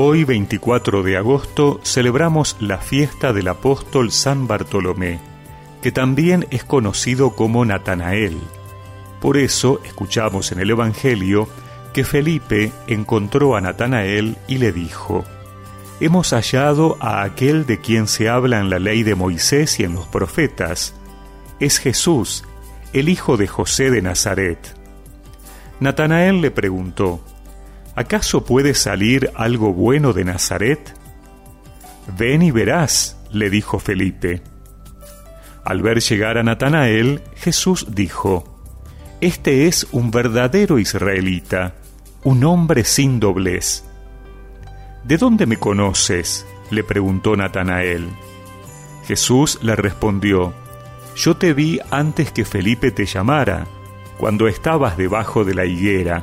Hoy 24 de agosto celebramos la fiesta del apóstol San Bartolomé, que también es conocido como Natanael. Por eso escuchamos en el Evangelio que Felipe encontró a Natanael y le dijo, Hemos hallado a aquel de quien se habla en la ley de Moisés y en los profetas. Es Jesús, el hijo de José de Nazaret. Natanael le preguntó, ¿acaso puede salir algo bueno de Nazaret? Ven y verás, le dijo Felipe. Al ver llegar a Natanael, Jesús dijo, Este es un verdadero israelita, un hombre sin doblez. ¿De dónde me conoces? le preguntó Natanael. Jesús le respondió, Yo te vi antes que Felipe te llamara, cuando estabas debajo de la higuera.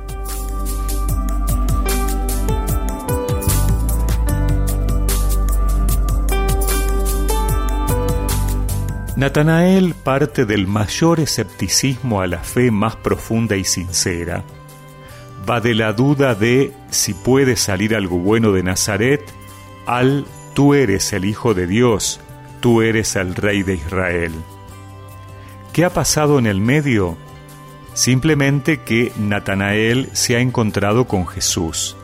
Natanael parte del mayor escepticismo a la fe más profunda y sincera. Va de la duda de si puede salir algo bueno de Nazaret al tú eres el Hijo de Dios, tú eres el Rey de Israel. ¿Qué ha pasado en el medio? Simplemente que Natanael se ha encontrado con Jesús.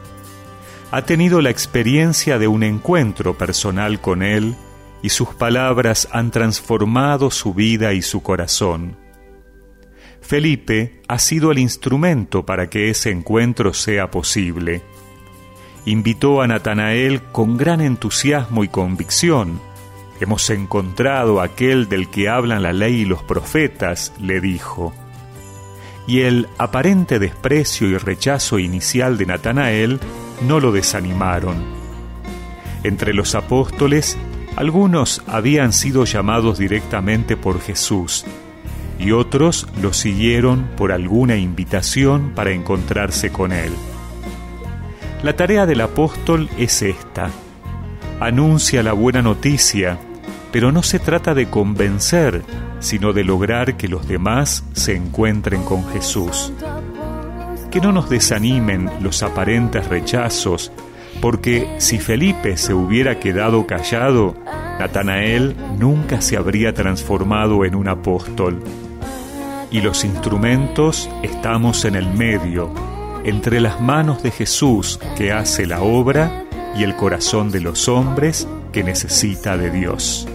Ha tenido la experiencia de un encuentro personal con Él y sus palabras han transformado su vida y su corazón. Felipe ha sido el instrumento para que ese encuentro sea posible. Invitó a Natanael con gran entusiasmo y convicción. Hemos encontrado aquel del que hablan la ley y los profetas, le dijo. Y el aparente desprecio y rechazo inicial de Natanael no lo desanimaron. Entre los apóstoles algunos habían sido llamados directamente por Jesús y otros lo siguieron por alguna invitación para encontrarse con Él. La tarea del apóstol es esta. Anuncia la buena noticia, pero no se trata de convencer, sino de lograr que los demás se encuentren con Jesús. Que no nos desanimen los aparentes rechazos porque si Felipe se hubiera quedado callado, Natanael nunca se habría transformado en un apóstol. Y los instrumentos estamos en el medio, entre las manos de Jesús que hace la obra y el corazón de los hombres que necesita de Dios.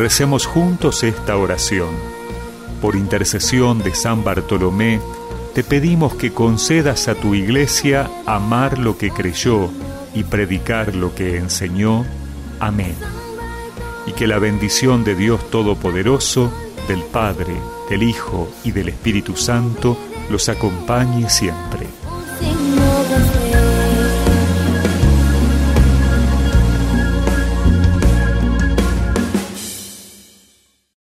Recemos juntos esta oración. Por intercesión de San Bartolomé, te pedimos que concedas a tu iglesia amar lo que creyó y predicar lo que enseñó. Amén. Y que la bendición de Dios Todopoderoso, del Padre, del Hijo y del Espíritu Santo los acompañe siempre.